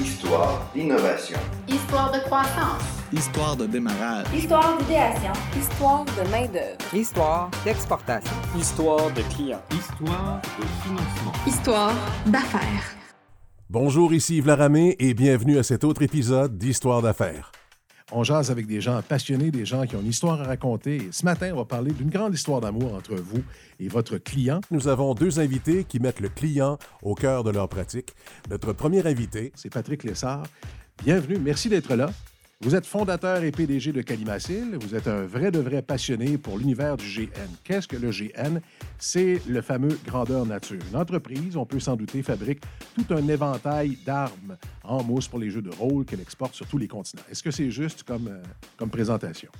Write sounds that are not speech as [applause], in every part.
Histoire d'innovation. Histoire de croissance. Histoire de démarrage. Histoire d'idéation. Histoire de main-d'œuvre. Histoire d'exportation. Histoire de clients. Histoire de financement. Histoire d'affaires. Bonjour, ici Yves Laramé et bienvenue à cet autre épisode d'Histoire d'affaires. On jase avec des gens passionnés, des gens qui ont une histoire à raconter. Et ce matin, on va parler d'une grande histoire d'amour entre vous et votre client. Nous avons deux invités qui mettent le client au cœur de leur pratique. Notre premier invité, c'est Patrick Lessard. Bienvenue, merci d'être là. Vous êtes fondateur et PDG de Calimacil. Vous êtes un vrai de vrai passionné pour l'univers du GN. Qu'est-ce que le GN? C'est le fameux grandeur nature. Une entreprise, on peut s'en douter, fabrique tout un éventail d'armes en mousse pour les jeux de rôle qu'elle exporte sur tous les continents. Est-ce que c'est juste comme, euh, comme présentation?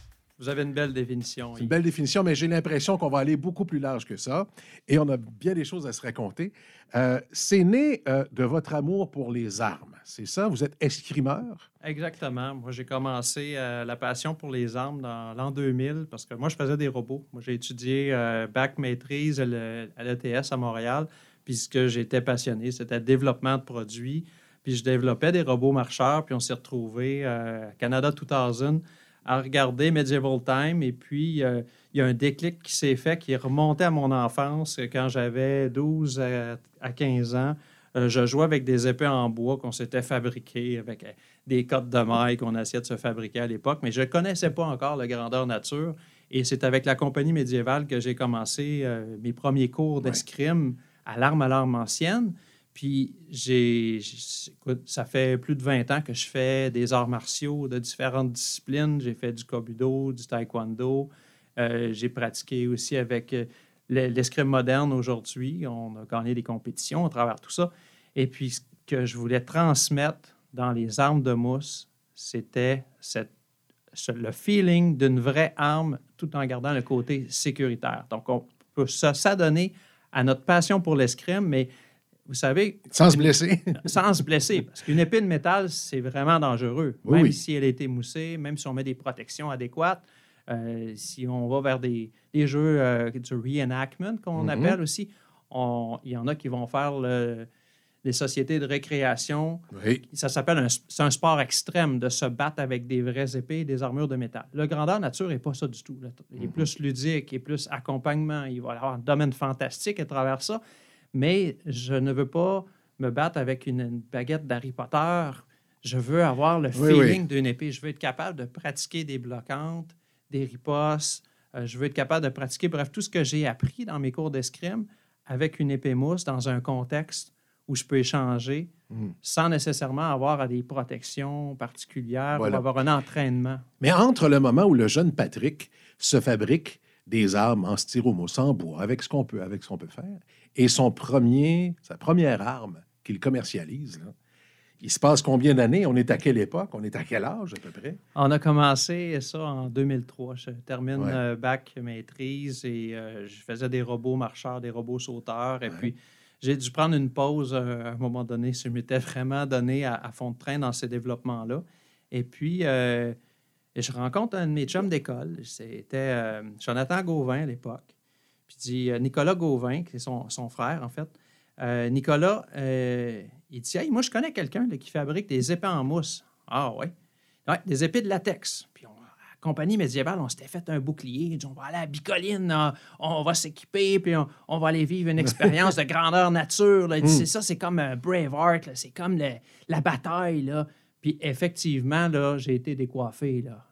Vous avez une belle définition. C'est une belle définition, mais j'ai l'impression qu'on va aller beaucoup plus large que ça. Et on a bien des choses à se raconter. Euh, c'est né euh, de votre amour pour les armes. C'est ça? Vous êtes escrimeur? Exactement. Moi, j'ai commencé euh, la passion pour les armes dans l'an 2000 parce que moi, je faisais des robots. Moi, j'ai étudié bac maîtrise à l'ETS à Montréal. Puis ce que j'étais passionné, c'était développement de produits. Puis je développais des robots marcheurs. Puis on s'est retrouvés à Canada 2000 à regarder Medieval Time. Et puis, euh, il y a un déclic qui s'est fait, qui est remonté à mon enfance quand j'avais 12 à, 15 ans. Euh, je jouais avec des épées en bois qu'on s'était fabriquées, avec euh, des cotes de mailles qu'on essayait de se fabriquer à l'époque, mais je ne connaissais pas encore la grandeur nature. Et c'est avec la compagnie médiévale que j'ai commencé mes premiers cours d'escrime à l'arme à l'arme ancienne. Puis, j'ai, ça fait plus de 20 ans que je fais des arts martiaux de différentes disciplines. J'ai fait du kobudo, du taekwondo. Euh, j'ai pratiqué aussi avec euh, l'escrime moderne aujourd'hui. On a gagné des compétitions à travers tout ça. Et puis, ce que je voulais transmettre dans les armes de mousse, c'était le feeling d'une vraie arme tout en gardant le côté sécuritaire. Donc, on peut s'adonner à notre passion pour l'escrime, mais vous savez. Sans se blesser. [laughs] sans se blesser. Parce qu'une épée de métal, c'est vraiment dangereux. même si elle est émoussée, même si on met des protections adéquates, euh, si on va vers des, jeux euh, du reenactment, qu'on mm-hmm. appelle aussi, il y en a qui vont faire les sociétés de récréation. Ça s'appelle un, c'est un sport extrême de se battre avec des vraies épées et des armures de métal. Le grandeur nature n'est pas ça du tout. Il est mm-hmm. plus ludique, il est plus accompagnement. Il va y avoir un domaine fantastique à travers ça mais je ne veux pas me battre avec une, baguette d'Harry Potter. Je veux avoir le feeling d'une épée. Je veux être capable de pratiquer des bloquantes, des ripostes. Euh, je veux être capable de pratiquer, bref, tout ce que j'ai appris dans mes cours d'escrime avec une épée mousse dans un contexte où je peux échanger hmm. sans nécessairement avoir des protections particulières ou avoir un entraînement. Mais entre le moment où le jeune Patrick se fabrique des armes en styromousse, en bois, avec ce qu'on peut, avec ce qu'on peut faire, et son premier, sa première arme qu'il commercialise, il se passe combien d'années? On est à quelle époque? On est à quel âge à peu près? On a commencé ça en 2003. Je termine euh, bac maîtrise et euh, je faisais des robots marcheurs, des robots sauteurs. Et puis, j'ai dû prendre une pause euh, à un moment donné. Je m'étais vraiment donné à, fond de train dans ces développements-là. Et puis, je rencontre un de mes chums d'école. C'était Jonathan Gauvin à l'époque. Puis dit euh, Nicolas Gauvin, qui est son, frère, en fait. Euh, Nicolas, euh, il dit Hey, moi, je connais quelqu'un qui fabrique des épées en mousse. Ah, ouais. ouais des épées de latex. Puis, on, à la compagnie médiévale, on s'était fait un bouclier. dit, on va aller à Bicoline, on, va s'équiper, puis on, va aller vivre une [laughs] expérience de grandeur nature. Hmm. C'est ça, c'est comme un Braveheart, c'est comme la bataille. Là. Puis, effectivement, là, j'ai été décoiffé. Là.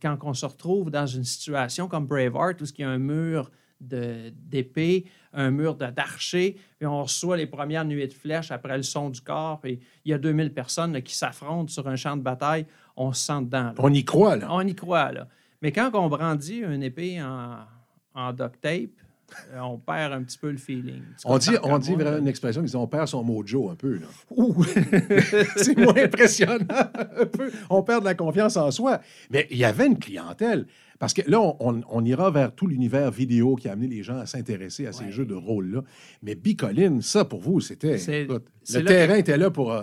quand on se retrouve dans une situation comme Braveheart, où il y a un mur d'épée, un mur d'archer, puis on reçoit les premières nuées de flèches après le son du corps, et il y a 2000 personnes qui s'affrontent sur un champ de bataille, on se sent dedans. On y croit, là. On y croit, là. Mais quand on brandit une épée en, en duct tape, euh, on perd un petit peu le feeling. On dit, on dit vraiment une expression qui dit on perd son mojo un peu. [laughs] c'est moins impressionnant. un peu. On perd de la confiance en soi. Mais il y avait une clientèle. Parce que là, on, ira vers tout l'univers vidéo qui a amené les gens à s'intéresser à ces jeux de rôle-là. Mais Bicoline, ça, pour vous, c'était... Le terrain était là pour... Euh,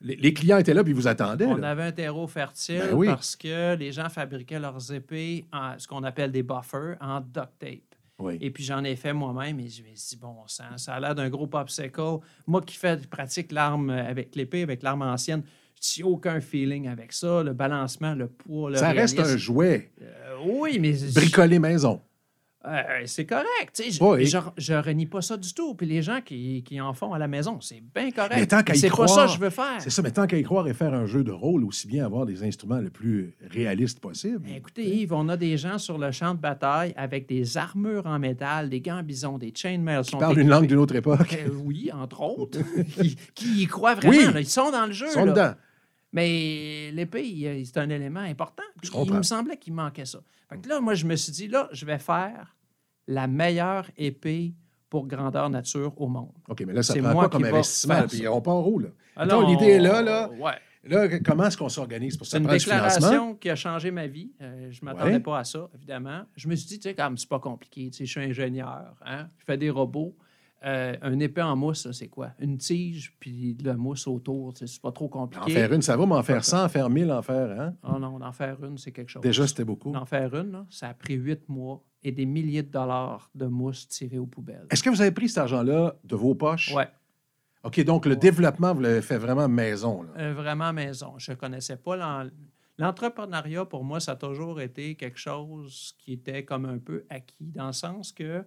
les, clients étaient là, puis vous attendaient. On avait un terreau fertile ben parce que les gens fabriquaient leurs épées en ce qu'on appelle des buffers en duct tape. Oui. Et puis j'en ai fait moi-même et je me suis dit, bon sang, ça a l'air d'un gros popsicle. Moi qui fais, pratique l'arme avec l'épée, avec l'arme ancienne, j'ai aucun feeling avec ça. Le balancement, le poids, le Ça reste un jouet Euh, oui, mais... bricolé maison. Euh, c'est correct. Je, Oui. je, je renie pas ça du tout. Puis les gens qui, qui en font à la maison, c'est bien correct. Mais tant qu'à y c'est pas ça que je veux faire. C'est ça, mais tant qu'à y croire et faire un jeu de rôle, aussi bien avoir des instruments le plus réalistes possible. Ben, Écoutez, Yves, on a des gens sur le champ de bataille avec des armures en métal, des gants bisons, des chainmail. Qui sont parlent une langue d'une autre époque. Euh, oui, entre autres. [laughs] [laughs] qui, qui y croient vraiment. Oui. là. Ils sont dans le jeu. Ils sont là. dedans. Mais l'épée, c'est un élément important. Je il me semblait qu'il manquait ça. Fait que là, moi, je me suis dit, là, je vais faire la meilleure épée pour grandeur nature au monde. OK, mais là, ça C'est prend quoi comme investissement? Puis on part en roue, là? Alors, Mettons, l'idée est là, là. Ouais. Là, comment est-ce qu'on s'organise pour ça? C'est une déclaration qui a changé ma vie. Euh, je ne m'attendais Ouais. pas à ça, évidemment. Je me suis dit, tu sais, comme c'est pas compliqué, tu sais, je suis ingénieur, hein, je fais des robots. Euh, un épée en mousse, ça, c'est quoi? Une tige, puis de la mousse autour, c'est pas trop En compliqué. faire une, ça va, mais en faire 100, en faire 1000, en faire, hein? Oh non, d'en faire une, c'est quelque chose. Déjà, c'était beaucoup. D'en faire une, là, ça a pris huit mois et des milliers de dollars de mousse tirées aux poubelles. Est-ce que vous avez pris cet argent-là de vos poches? Ouais, OK, donc le développement, vous l'avez fait vraiment maison, là. euh, vraiment maison. Je ne connaissais pas l'en- l'entrepreneuriat. Pour moi, ça a toujours été quelque chose qui était comme un peu acquis, dans le sens que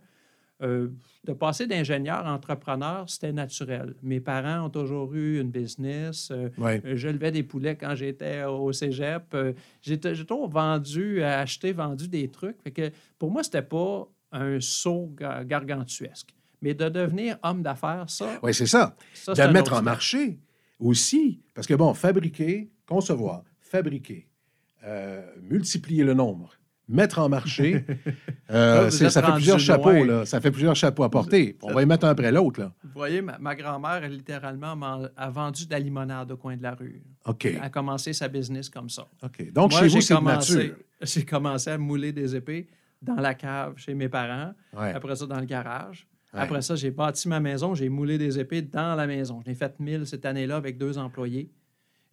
euh, de passer d'ingénieur à entrepreneur, c'était naturel. Mes parents ont toujours eu une business. euh. Euh, Je levais des poulets quand j'étais au cégep. Euh, J'étais j'ai toujours vendu, acheté, vendu des trucs. Fait que pour moi, c'était pas un saut ga- gargantuesque. Mais de devenir homme d'affaires, ça, Oui, c'est ça. ça de mettre en marché aussi. Parce que, bon, fabriquer, concevoir, fabriquer, euh, multiplier le nombre, mettre en marché, [laughs] euh, êtes ça fait plusieurs chapeaux, loin. là. Ça fait plusieurs chapeaux à porter. On va y mettre un après l'autre, là. Vous voyez, ma, ma grand-mère, littéralement, m'en- a vendu de la limonade au coin de la rue. OK. Elle a commencé sa business comme ça. OK. Donc, Moi, chez j'ai vous, c'est nature. J'ai commencé à mouler des épées dans la cave chez mes parents. Ouais. Après ça, dans le garage. Ouais. Après ça, j'ai bâti ma maison. J'ai moulé des épées dans la maison. J'ai fait 1000 cette année-là avec deux employés.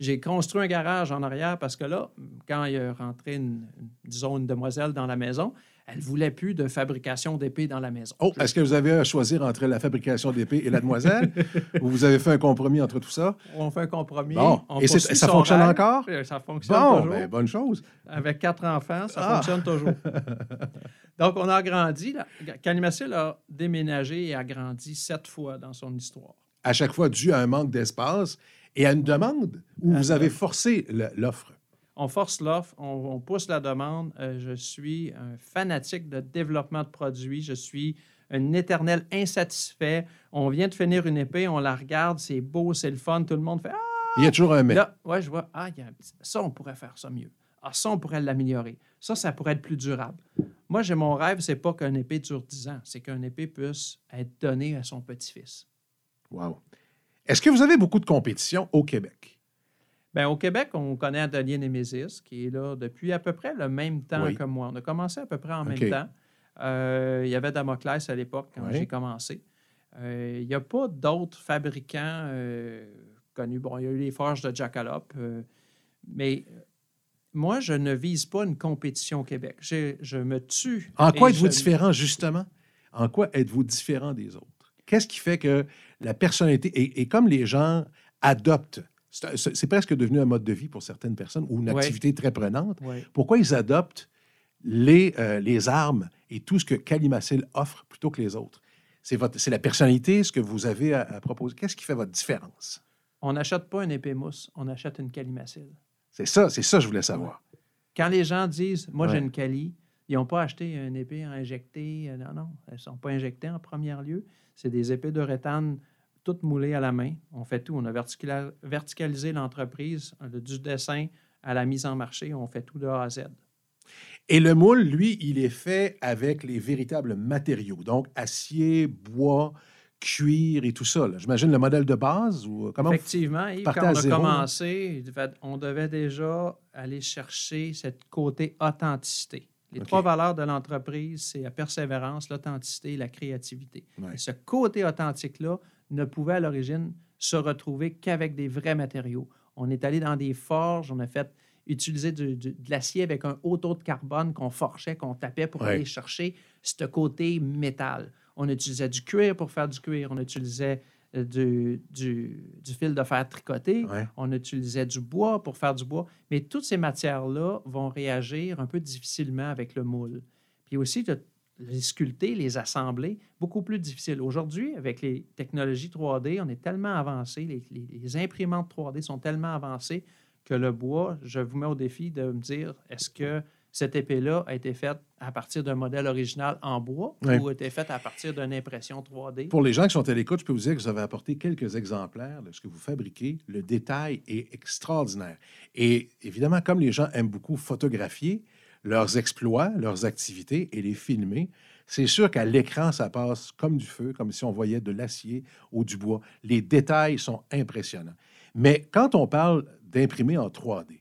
J'ai construit un garage en arrière parce que là, quand il est rentré, une, disons, une demoiselle dans la maison, elle voulait plus de fabrication d'épées dans la maison. Oh, est-ce que vous avez à choisir entre la fabrication d'épées et la demoiselle? [laughs] ou vous avez fait un compromis entre tout ça? On fait un compromis. Bon. on Et ça fonctionne rêve. encore? Ça fonctionne Bon, toujours. ben, bonne chose. Avec quatre enfants, ça Ah. fonctionne toujours. [laughs] Donc, on a agrandi. là. Calimasil a déménagé et agrandi sept fois dans son histoire. À chaque fois dû à un manque d'espace et à une demande où vous avez forcé l'offre. On force l'offre, on, on pousse la demande. Euh, je suis un fanatique de développement de produits. Je suis un éternel insatisfait. On vient de finir une épée, on la regarde, c'est beau, c'est le fun, tout le monde fait Ah! Il y a toujours un mais. Là, ouais, je vois, ah, il y a un petit- ça, on pourrait faire ça mieux. Ah, ça, on pourrait l'améliorer. Ça, ça pourrait être plus durable. Moi, j'ai mon rêve, c'est pas qu'un épée dure 10 ans, c'est qu'un épée puisse être donné à son petit-fils. Wow. Est-ce que vous avez beaucoup de compétition au Québec? Bien, au Québec, on connaît Atelier Némésis, qui est là depuis à peu près le même temps Oui. que moi. On a commencé à peu près en même temps. Euh, il y avait Damoclès à l'époque quand Oui. j'ai commencé. Euh, il n'y a pas d'autres fabricants euh, connus. Bon, il y a eu les forges de Jackalope, mais moi, je ne vise pas une compétition au Québec. Je, je me tue. En quoi êtes-vous je- différent, justement? En quoi êtes-vous différent des autres? Qu'est-ce qui fait que la personnalité, et, et comme les gens adoptent, c'est presque devenu un mode de vie pour certaines personnes ou une Ouais. activité très prenante, pourquoi ils adoptent les, euh, les armes et tout ce que Calimacil offre plutôt que les autres? C'est votre- c'est la personnalité, ce que vous avez à, à proposer. Qu'est-ce qui fait votre différence? On n'achète pas une épée mousse, on achète une calimacile. C'est ça, c'est ça que je voulais savoir. Quand les gens disent Moi, j'ai une Cali, ils n'ont pas acheté une épée injectée. euh, Non, non, elles ne sont pas injectées en premier lieu. C'est des épées de rétane toutes moulées à la main. On fait tout. On a verticalisé l'entreprise, du dessin à la mise en marché. On fait tout de A à Z. Et le moule, lui, il est fait avec les véritables matériaux, donc acier, bois, cuir et tout ça. là. J'imagine le modèle de base ou euh, comment vous- Effectivement, partez quand on a zéro, commencé, on devait déjà aller chercher cette côté authenticité. Les trois valeurs de l'entreprise, c'est la persévérance, l'authenticité et la créativité. Ouais. Et ce côté authentique-là ne pouvait à l'origine se retrouver qu'avec des vrais matériaux. On est allé dans des forges, on a fait utiliser du- du- de l'acier avec un haut taux de carbone qu'on forchait, qu'on tapait pour Ouais. aller chercher ce côté métal. On utilisait du cuir pour faire du cuir. On utilisait euh, du, du- du fil de fer tricoté. Ouais. On utilisait du bois pour faire du bois. Mais toutes ces matières-là vont réagir un peu difficilement avec le moule. Puis aussi, de les sculpter, les assembler, beaucoup plus difficile. Aujourd'hui, avec les technologies 3D, on est tellement avancé, les, les- les imprimantes 3D sont tellement avancées que le bois, je vous mets au défi de me dire, est-ce que cette épée-là a été faite à partir d'un modèle original en bois ou a été faite à partir d'une impression 3D? Pour les gens qui sont à l'écoute, je peux vous dire que vous avez apporté quelques exemplaires de ce que vous fabriquez. Le détail est extraordinaire. Et évidemment, comme les gens aiment beaucoup photographier leurs exploits, leurs activités et les filmer, c'est sûr qu'à l'écran, ça passe comme du feu, comme si on voyait de l'acier ou du bois. Les détails sont impressionnants. Mais quand on parle d'imprimer en 3D,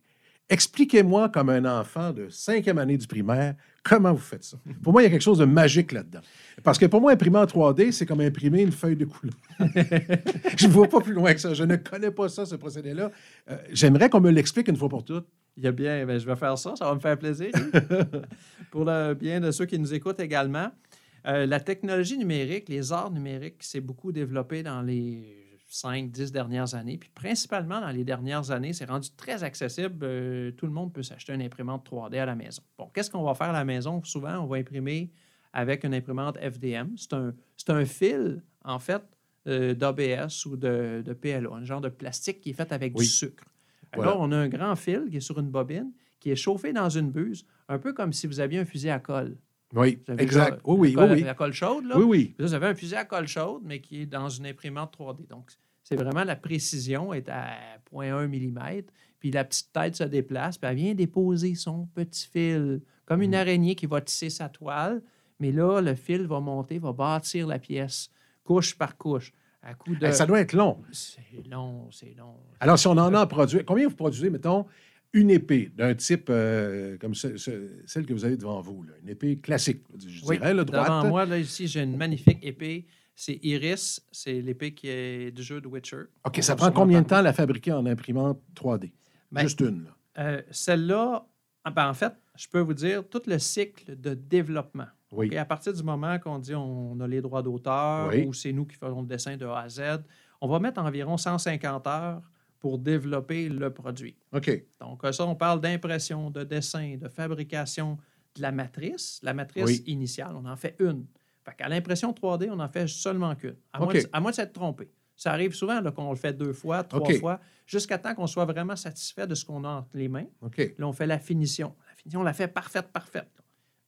expliquez-moi comme un enfant de cinquième année du primaire, comment vous faites ça? Pour moi, il y a quelque chose de magique là-dedans. Parce que pour moi, imprimer en 3D, c'est comme imprimer une feuille de couleur. [laughs] je ne vois pas plus loin que ça. Je ne connais pas ça, ce procédé-là. Euh, J'aimerais qu'on me l'explique une fois pour toutes. Il y a bien, ben, je vais faire ça, ça va me faire plaisir. [laughs] Pour le bien de ceux qui nous écoutent également, euh, la technologie numérique, les arts numériques, s'est beaucoup développé dans les 5-10 dernières années. Puis principalement dans les dernières années, c'est rendu très accessible. Euh, tout le monde peut s'acheter une imprimante 3D à la maison. Bon, qu'est-ce qu'on va faire à la maison? Souvent, on va imprimer avec une imprimante FDM. C'est un, un fil, en fait, euh, d'ABS ou de, de PLA, un genre de plastique qui est fait avec Oui. du sucre. Voilà. Là, on a un grand fil qui est sur une bobine, qui est chauffé dans une buse, un peu comme si vous aviez un fusil à colle. Oui, exact. Oui, oui, colle, oui. La colle chaude, là. Oui, oui. Là, vous avez un fusil à colle chaude, mais qui est dans une imprimante 3D. Donc, c'est vraiment la précision est à 0.1 mm. Puis la petite tête se déplace, puis elle vient déposer son petit fil, comme Mm. une araignée qui va tisser sa toile. Mais là, le fil va monter, va bâtir la pièce, couche par couche, à coup de... Ça doit être long. C'est long, c'est long. Alors, si on en a à produire, combien vous produisez, mettons, une épée d'un type euh, comme ce- ce- celle que vous avez devant vous, là, une épée classique, je Oui, dirais, le droite? Devant moi, là, ici, j'ai une magnifique épée. C'est Iris. C'est l'épée qui est du jeu de Witcher. OK, On ça prend combien de temps à la fabriquer en imprimante 3D? Ben, Juste une. Euh, Celle-là, ah, ben, en fait, je peux vous dire tout le cycle de développement. Oui. À partir du moment qu'on dit on a les droits d'auteur Oui. ou c'est nous qui faisons le dessin de A à Z, on va mettre environ 150 heures pour développer le produit. OK. Donc, euh, ça, on parle d'impression, de dessin, de fabrication de la matrice. La matrice Oui. initiale, on en fait une. Fait qu'à l'impression 3D, on en fait seulement qu'une. À, moins de- à moins de s'être trompé. Ça arrive souvent qu'on le fait deux fois, trois fois, jusqu'à temps qu'on soit vraiment satisfait de ce qu'on a entre les mains. OK. Là, on fait la finition. La finition, on la fait parfaite, parfaite.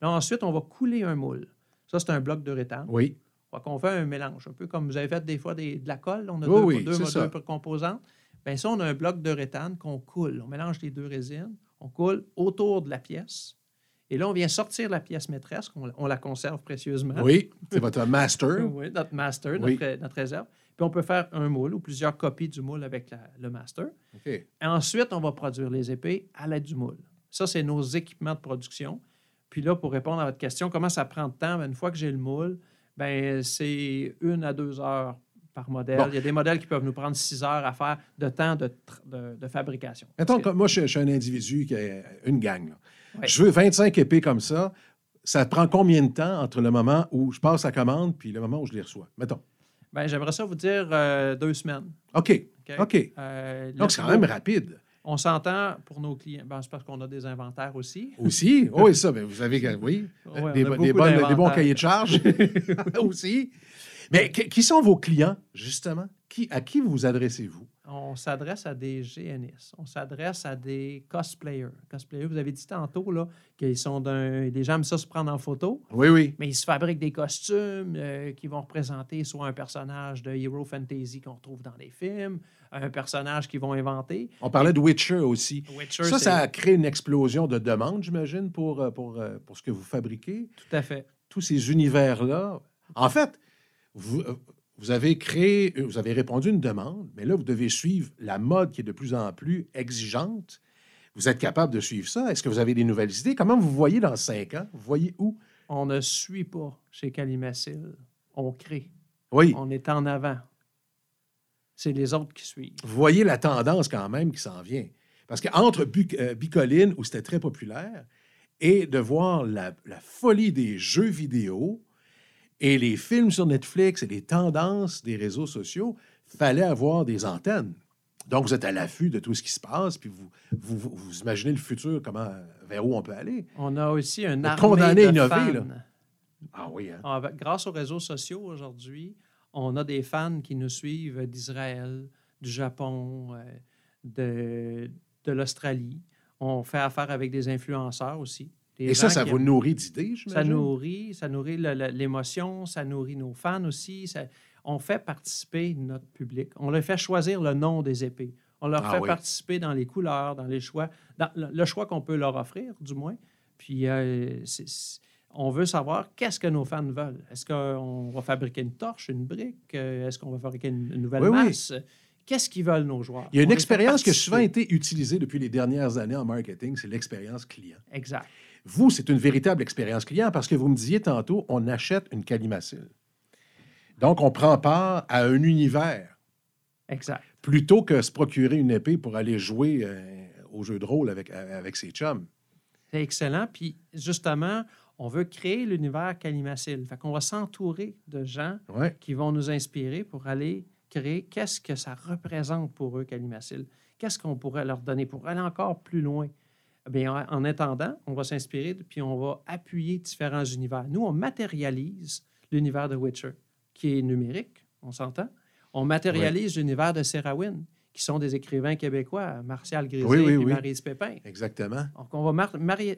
Là, ensuite, on va couler un moule. Ça, c'est un bloc de rétane. Oui. Fait qu'on fait un mélange, un peu comme vous avez fait des fois des- de la colle. On a Oui, deux, oui, deux, deux composantes. Bien, ça, on a un bloc de rétane qu'on coule. On mélange les deux résines, on coule autour de la pièce. Et là, on vient sortir la pièce maîtresse, on, on la conserve précieusement. Oui. C'est votre master. [laughs] Oui, notre master, Oui. notre, réserve. Puis on peut faire un moule ou plusieurs copies du moule avec la- le master. Et ensuite, on va produire les épées à l'aide du moule. Ça, c'est nos équipements de production. Puis là, pour répondre à votre question, comment ça prend de temps? Ben, une fois que j'ai le moule, ben, c'est une à deux heures par modèle. Bon. Il y a des modèles qui peuvent nous prendre six heures à faire de temps de, tr- de- de fabrication. Mettons que moi, je, je suis un individu qui a une gang. là. Je veux 25 épées comme ça. Ça prend combien de temps entre le moment où je passe la commande puis le moment où je les reçois? Mettons. ben, J'aimerais ça vous dire euh, deux semaines. OK. OK? Euh, Donc, c'est quand même rapide. On s'entend pour nos clients. Ben, c'est parce qu'on a des inventaires aussi. Aussi? Oh, [laughs] oui, ça, ben, vous avez, oui, des, des bonnes- des bons cahiers de charges [laughs] [laughs] aussi. Mais qui sont vos clients, justement? Qui, à qui vous adressez-vous? On s'adresse à des GNS. On s'adresse à des cosplayers. Cosplayers, vous avez dit tantôt là, qu'ils sont d'un. Les gens aiment ça se prendre en photo, Oui, oui. mais ils se fabriquent des costumes euh, qui vont représenter soit un personnage de Hero Fantasy qu'on retrouve dans les films, un personnage qu'ils vont inventer. On parlait de Witcher aussi. Witcher, Ça, ça a créé une explosion de demandes, j'imagine, pour, euh, pour, euh, pour ce que vous fabriquez. Tout à fait. Tous ces univers-là. En fait, vous, vous avez créé, euh, vous avez répondu à une demande, mais là, vous devez suivre la mode qui est de plus en plus exigeante. Vous êtes capable de suivre ça? Est-ce que vous avez des nouvelles idées? Comment vous voyez dans cinq ans? Vous voyez où? On ne suit pas chez Calimacil. On crée. Oui. On est en avant. C'est les autres qui suivent. Vous voyez la tendance quand même qui s'en vient. Parce qu'entre euh, Bicoline, où c'était très populaire, et de voir la, la folie des jeux vidéo et les films sur Netflix et les tendances des réseaux sociaux, fallait avoir des antennes. Donc, vous êtes à l'affût de tout ce qui se passe, puis vous, vous, imaginez le futur, comment, vers où on peut aller. On a aussi un armée condamné de innové, fans. là. Ah oui, hein? Ah, avec- grâce aux réseaux sociaux aujourd'hui, on a des fans qui nous suivent d'Israël, du Japon, euh, de, de l'Australie. On fait affaire avec des influenceurs aussi. Des Et ça, ça vous aiment- nourrit d'idées, Ça j'imagine? nourrit, ça nourrit le- le- l'émotion, ça nourrit nos fans aussi. ça- on fait participer notre public. On leur fait choisir le nom des épées. On leur Ah fait oui. participer dans les couleurs, dans les choix, dans le, choix qu'on peut leur offrir, du moins. Puis, euh, on veut savoir qu'est-ce que nos fans veulent. Est-ce qu'on va fabriquer une torche, une brique? Euh, Est-ce qu'on va fabriquer une, une nouvelle Oui, oui. masse? Qu'est-ce qu'ils veulent, nos joueurs? Il y a une expérience qui a souvent été utilisée depuis les dernières années en marketing, c'est l'expérience client. Exact. Vous, c'est une véritable expérience client parce que vous me disiez tantôt, on achète une calimacile. Donc, on prend part à un univers Exact. plutôt que se procurer une épée pour aller jouer euh, au jeu de rôle avec, avec ses chums. C'est excellent. Puis justement, on veut créer l'univers Calimacil. Fait qu'on va s'entourer de gens Ouais. qui vont nous inspirer pour aller créer qu'est-ce que ça représente pour eux, Calimacil. Qu'est-ce qu'on pourrait leur donner pour aller encore plus loin? Bien, en en attendant, on va s'inspirer puis on va appuyer différents univers. Nous, on matérialise l'univers de Witcher, qui est numérique, on s'entend. On matérialise l'univers de Serrawin, qui sont des écrivains québécois, Martial Grisé Oui, oui, et oui. Maryse Pépin. Exactement. Donc, on va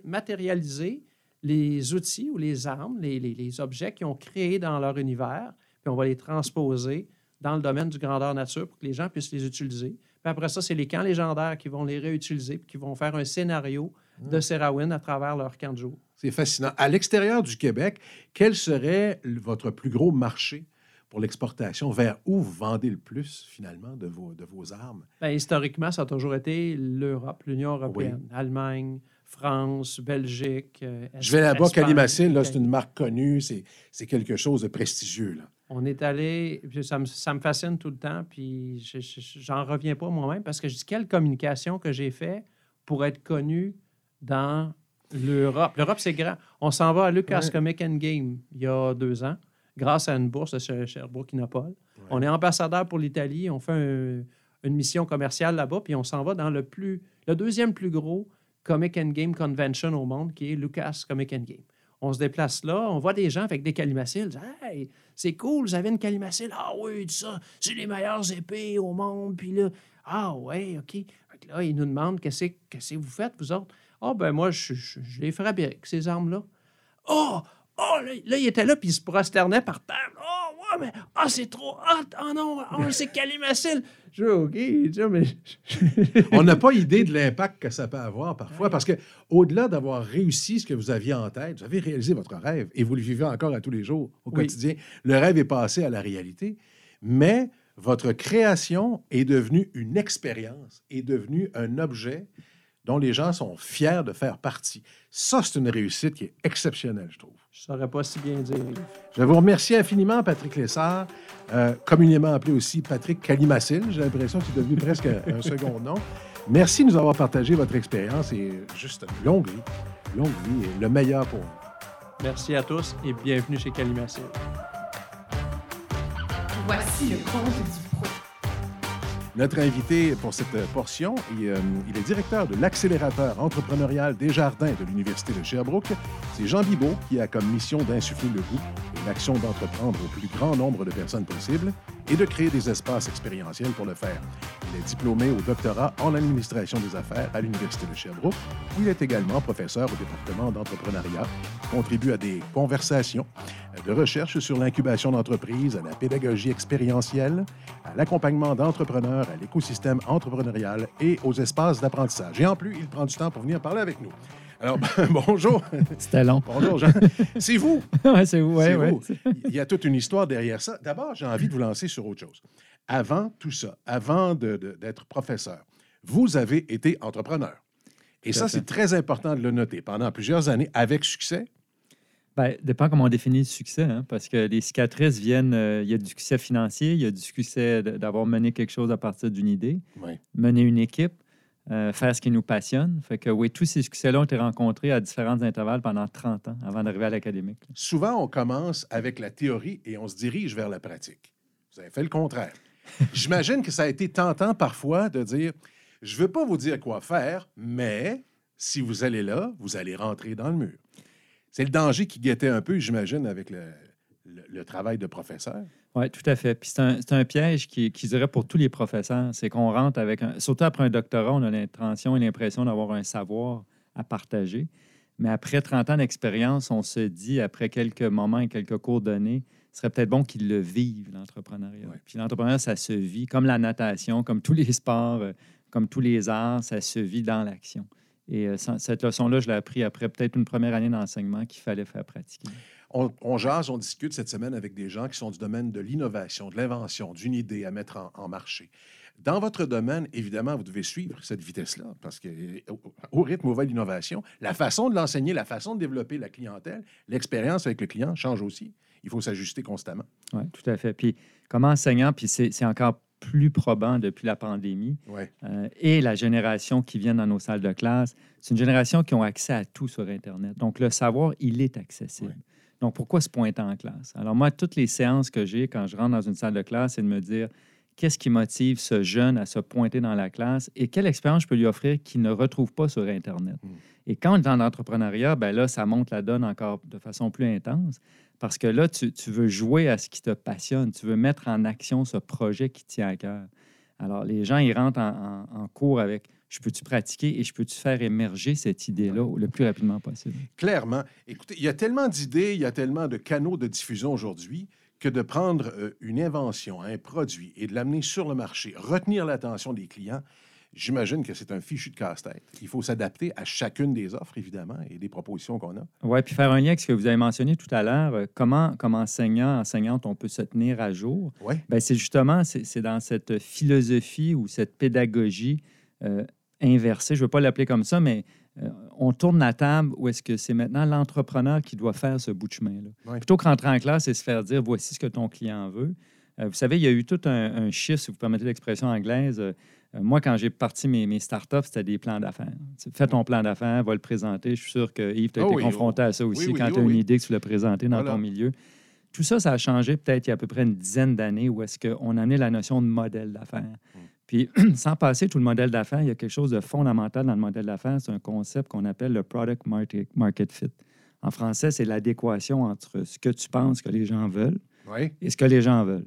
matérialiser les outils ou les armes, les, les- les objets qu'ils ont créés dans leur univers, puis on va les transposer dans le domaine du grandeur nature pour que les gens puissent les utiliser. Puis après ça, c'est les camps légendaires qui vont les réutiliser, puis qui vont faire un scénario de Serrawin à travers leur camp de jour. C'est fascinant. À l'extérieur du Québec, quel serait votre plus gros marché pour l'exportation? Vers où vous vendez le plus, finalement, de vos, de vos armes? Ben, historiquement, ça a toujours été l'Europe, l'Union européenne, Allemagne, France, Belgique. euh, Je vais là-bas, Calimacine, là, c'est une marque connue, c'est c'est quelque chose de prestigieux. Là. On est allé, ça me, ça me fascine tout le temps, puis je- je- j'en reviens pas moi-même parce que je dis quelle communication que j'ai fait pour être connu dans l'Europe. L'Europe, c'est grand. On s'en va à Lucas Ouais. Comic and Game il y a deux ans, grâce à une bourse de Cher- Sherbrooke-Innopol. On est ambassadeur pour l'Italie, on fait un- une mission commerciale là-bas, puis on s'en va dans le, plus, le deuxième plus gros Comic and Game Convention au monde, qui est Lucas Comic and Game. On se déplace là, on voit des gens avec des calimaciles. Hey, c'est cool, vous avez une calimacile. Ah oui, tout ça, c'est les meilleures épées au monde. Puis là, ah ouais, OK. Là, ils nous demandent qu'est-ce que vous faites, vous autres? Ah ben moi, je, les fabrique, ces armes-là. Oh, oh, là, là, il était là, puis il se prosternait par terre. Ouais, mais, ah, c'est trop hot. Ah non, ah, c'est calimacile. Je OK, mais. On n'a pas idée de l'impact que ça peut avoir parfois, parce que au-delà d'avoir réussi ce que vous aviez en tête, vous avez réalisé votre rêve et vous le vivez encore à tous les jours, au Oui. quotidien. Le rêve est passé à la réalité, mais votre création est devenue une expérience, est devenue un objet dont les gens sont fiers de faire partie. Ça, c'est une réussite qui est exceptionnelle, je trouve. Je saurais pas si bien dire. Je vous remercie infiniment, Patrick Lessard, euh, communément appelé aussi Patrick Calimacil. J'ai l'impression qu'il est devenu presque un second [laughs] nom. Merci de nous avoir partagé votre expérience et juste longue vie, longue vie et le meilleur pour vous. Merci à tous et bienvenue chez Calimacile. Voici le compte du. Notre invité pour cette portion, il, euh, il est directeur de l'accélérateur entrepreneurial Desjardins de l'Université de Sherbrooke. C'est Jean Bibot qui a comme mission d'insuffler le goût et l'action d'entreprendre au plus grand nombre de personnes possible et de créer des espaces expérientiels pour le faire. Il est diplômé au doctorat en administration des affaires à l'Université de Sherbrooke, il est également professeur au département d'entrepreneuriat, contribue à des conversations de recherche sur l'incubation d'entreprises, à la pédagogie expérientielle, à l'accompagnement d'entrepreneurs, à l'écosystème entrepreneurial et aux espaces d'apprentissage. Et en plus, il prend du temps pour venir parler avec nous. Alors, [laughs] bonjour. C'était long. Bonjour, Jean. C'est vous. [laughs] ouais, c'est vous. Ouais, ouais. vous. Il y a toute une histoire derrière ça. D'abord, j'ai envie de vous lancer sur autre chose. Avant tout ça, avant d'être professeur, vous avez été entrepreneur. Et ça, c'est très important de le noter. Pendant plusieurs années, avec succès, Ben, dépend comment on définit le succès, hein, parce que les cicatrices viennent. euh, Il y a du succès financier, il y a du succès d'avoir mené quelque chose à partir d'une idée, Oui. mener une équipe. euh, faire ce qui nous passionne. Fait que oui, tous ces succès-là ont été rencontrés à différents intervalles pendant 30 ans avant d'arriver à l'académique. Souvent, on commence avec la théorie et on se dirige vers la pratique. Vous avez fait le contraire. [laughs] J'imagine que ça a été tentant parfois de dire je ne veux pas vous dire quoi faire, mais si vous allez là, vous allez rentrer dans le mur. C'est le danger qui guettait un peu, j'imagine, avec le, le- le travail de professeur. Oui, tout à fait. Puis c'est un, c'est un piège qui, qui dirait pour tous les professeurs, c'est qu'on rentre avec, un, surtout après un doctorat, on a l'intention et l'impression d'avoir un savoir à partager. Mais après 30 ans d'expérience, on se dit, après quelques moments et quelques cours donnés, ce serait peut-être bon qu'ils le vivent, l'entrepreneuriat. Ouais. Puis l'entrepreneuriat, ça se vit comme la natation, comme tous les sports, euh, comme tous les arts, ça se vit dans l'action. Et euh, cette leçon-là, je l'ai appris après peut-être une première année d'enseignement qu'il fallait faire pratiquer. On, on jase, on discute cette semaine avec des gens qui sont du domaine de l'innovation, de l'invention, d'une idée à mettre en, en marché. Dans votre domaine, évidemment, vous devez suivre cette vitesse-là, parce que au, au rythme où va l'innovation, la façon de l'enseigner, la façon de développer la clientèle, l'expérience avec le client change aussi. Il faut s'ajuster constamment. Oui, tout à fait. Puis comme enseignant, puis c'est encore plus probant depuis la pandémie, Ouais. euh, et la génération qui vient dans nos salles de classe, c'est une génération qui ont accès à tout sur Internet. Donc, le savoir, il est accessible. Ouais. Donc, pourquoi se pointer en classe? Alors, moi, toutes les séances que j'ai quand je rentre dans une salle de classe, c'est de me dire qu'est-ce qui motive ce jeune à se pointer dans la classe et quelle expérience je peux lui offrir qu'il ne retrouve pas sur Internet? Mm. Et quand on est en entrepreneuriat, ben là, ça monte la donne encore de façon plus intense parce que là, tu, tu veux jouer à ce qui te passionne, tu veux mettre en action ce projet qui tient à cœur. Alors, les gens, ils rentrent en, en- en cours avec je peux-tu pratiquer et je peux-tu faire émerger cette idée-là le plus rapidement possible? Clairement. Écoutez, il y a tellement d'idées, il y a tellement de canaux de diffusion aujourd'hui que de prendre euh, une invention, un produit et de l'amener sur le marché, retenir l'attention des clients, j'imagine que c'est un fichu de casse-tête. Il faut s'adapter à chacune des offres, évidemment, et des propositions qu'on a. Oui, puis faire un lien avec ce que vous avez mentionné tout à l'heure, euh, comment, comme enseignant, enseignante, on peut se tenir à jour. Oui. Ben, c'est justement, c'est dans cette philosophie ou cette pédagogie euh, inversée, je ne veux pas l'appeler comme ça, mais euh, on tourne la table où est-ce que c'est maintenant l'entrepreneur qui doit faire ce bout de chemin-là. Plutôt que rentrer en classe et se faire dire, voici ce que ton client veut. Euh, vous savez, il y a eu tout un, un chiffre, si vous permettez l'expression anglaise. Euh, moi, quand j'ai parti mes, mes startups, c'était des plans d'affaires. Fais ton plan d'affaires, va le présenter. Je suis sûr que Yves, tu as Oh été oui, confronté à ça aussi oui, quand tu as une idée que tu l'as présentée dans Voilà. ton milieu. Tout ça, ça a changé peut-être il y a à peu près une dizaine d'années où est-ce qu'on a amené la notion de modèle d'affaires. Mm. Puis, [clears throat] sans passer tout le modèle d'affaires, il y a quelque chose de fondamental dans le modèle d'affaires. C'est un concept qu'on appelle le product market, market fit. En français, c'est l'adéquation entre ce que tu penses que les gens veulent et ce que les gens veulent.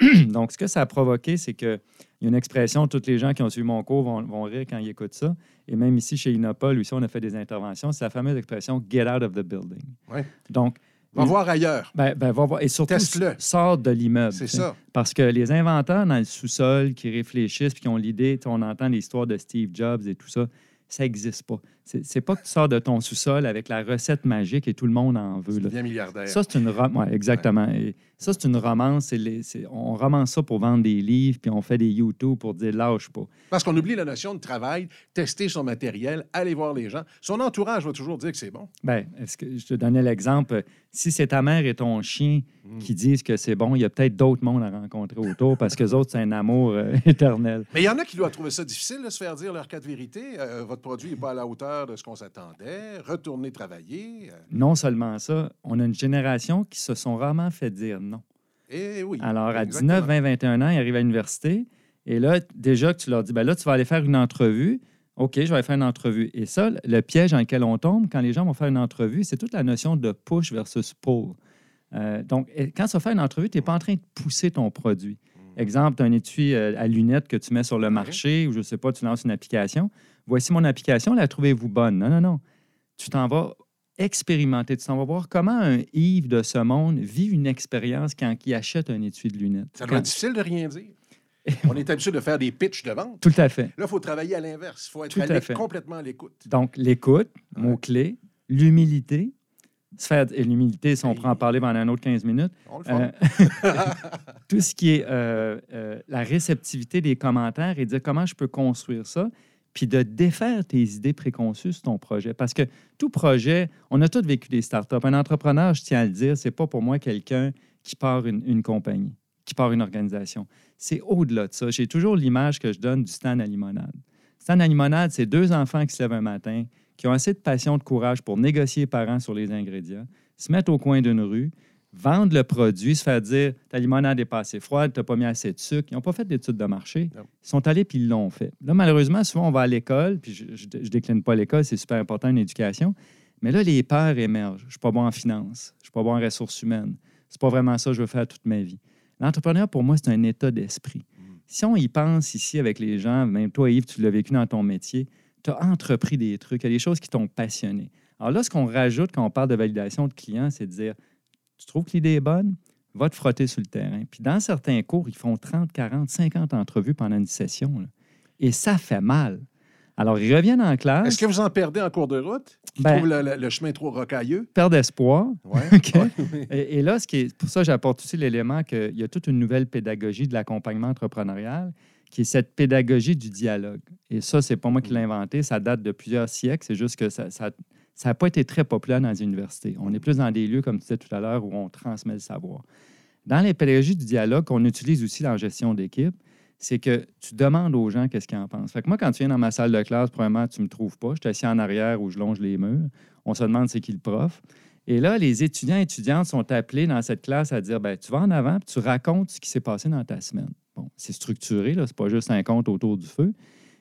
[clears throat] Donc, ce que ça a provoqué, c'est qu'il y a une expression, tous les gens qui ont suivi mon cours vont, vont rire quand ils écoutent ça. Et même ici, chez Innopol, aussi, on a fait des interventions. C'est la fameuse expression « get out of the building Ouais. Donc, Va voir ailleurs. ben, ben, va voir. Et surtout, sort de l'immeuble. C'est ça. Parce que les inventeurs dans le sous-sol qui réfléchissent puis qui ont l'idée, on entend l'histoire de Steve Jobs et tout ça, ça n'existe pas. C'est pas que tu sors de ton sous-sol avec la recette magique et tout le monde en veut. Tu là. deviens milliardaire. Ça, c'est une romance. exactement. Et ça, c'est une romance. Les- on romance ça pour vendre des livres, puis on fait des YouTube pour dire lâche pas. Parce qu'on oublie la notion de travail, tester son matériel, aller voir les gens. Son entourage va toujours dire que c'est bon. Est-ce que je te donnais l'exemple? Si c'est ta mère et ton chien Mm. qui disent que c'est bon, il y a peut-être d'autres mondes à rencontrer autour parce que les autres, c'est un amour euh, [laughs] éternel. Mais il y en a qui doivent trouver ça difficile de se faire dire leur cas de vérité. Euh, votre produit n'est pas à la hauteur de ce qu'on s'attendait. Retournez travailler. euh, Non seulement ça, on a une génération qui se sont rarement fait dire non. et oui. Alors, à exactement. 19, 20, 21 ans, ils arrivent à l'université. Et là, déjà que tu leur dis, ben là, tu vas aller faire une entrevue. OK, je vais aller faire une entrevue. Et ça, le piège dans lequel on tombe quand les gens vont faire une entrevue, c'est toute la notion de push versus pull. Euh, donc, quand tu vas faire une entrevue, tu n'es pas en train de pousser ton produit. Exemple, tu as un étui euh, à lunettes que tu mets sur le Ouais. marché ou je ne sais pas, tu lances une application. Voici mon application, la trouvez-vous bonne? Non, non, non. Tu t'en vas expérimenter, tu t'en vas voir comment un Yves de ce monde vit une expérience quand il achète un étui de lunettes. Ça doit être difficile de rien dire. On est habitué de faire des pitchs de vente. Tout à fait. Là, il faut travailler à l'inverse. Il faut être à à complètement à l'écoute. Donc, l'écoute, mot-clé, l'humilité. Se faire- et l'humilité, si on pourrait en parler pendant un autre 15 minutes. On le fait. Euh, [laughs] tout ce qui est euh, euh, la réceptivité des commentaires et dire comment je peux construire ça, puis de défaire tes idées préconçues sur ton projet. Parce que tout projet, on a tous vécu des startups. Un entrepreneur, je tiens à le dire, c'est pas pour moi quelqu'un qui part une, une compagnie, qui part une organisation. C'est au-delà de ça. J'ai toujours l'image que je donne du stand à limonade. Stand à limonade, c'est deux enfants qui se lèvent un matin, qui ont assez de passion, de courage pour négocier parents sur les ingrédients, se mettre au coin d'une rue, vendre le produit, se faire dire ta limonade est pas assez froide, tu n'as pas mis assez de sucre. Ils n'ont pas fait d'études de marché. Non. Ils sont allés puis ils l'ont fait. Là, malheureusement, souvent, on va à l'école, puis je ne décline pas l'école, c'est super important, une éducation. Mais là, les peurs émergent. Je ne suis pas bon en finance, je ne suis pas bon en ressources humaines. C'est pas vraiment ça que je veux faire toute ma vie. L'entrepreneur, pour moi, c'est un état d'esprit. Si on y pense ici avec les gens, même toi, Yves, tu l'as vécu dans ton métier, tu as entrepris des trucs, il y a des choses qui t'ont passionné. Alors là, ce qu'on rajoute quand on parle de validation de clients, c'est de dire Tu trouves que l'idée est bonne Va te frotter sur le terrain. Puis dans certains cours, ils font 30, 40, 50 entrevues pendant une session. là. Et ça fait mal. Alors, ils reviennent en classe, Est-ce que vous en perdez en cours de route? Qui Ben- trouvent le, le- le chemin trop rocailleux? perdent espoir. Ouais. [laughs] OK. Ouais. Et, et là, ce qui est, pour ça, j'apporte aussi l'élément qu'il y a toute une nouvelle pédagogie de l'accompagnement entrepreneurial, qui est cette pédagogie du dialogue. Et ça, c'est pas moi qui l'ai inventé, ça date de plusieurs siècles. C'est juste que ça n'a ça, ça a pas été très populaire dans les universités. On est plus dans des lieux, comme tu disais tout à l'heure, où on transmet le savoir. Dans les pédagogies du dialogue qu'on utilise aussi dans la gestion d'équipe, c'est que tu demandes aux gens qu'est-ce qu'ils en pensent. Fait que moi, quand tu viens dans ma salle de classe, premièrement, tu ne me trouves pas. Je suis assis en arrière où je longe les murs. On se demande c'est qui le prof. Et là, les étudiants et étudiantes sont appelés dans cette classe à dire ben, tu vas en avant puis tu racontes ce qui s'est passé dans ta semaine. Bon, c'est structuré, là, c'est pas juste un compte autour du feu.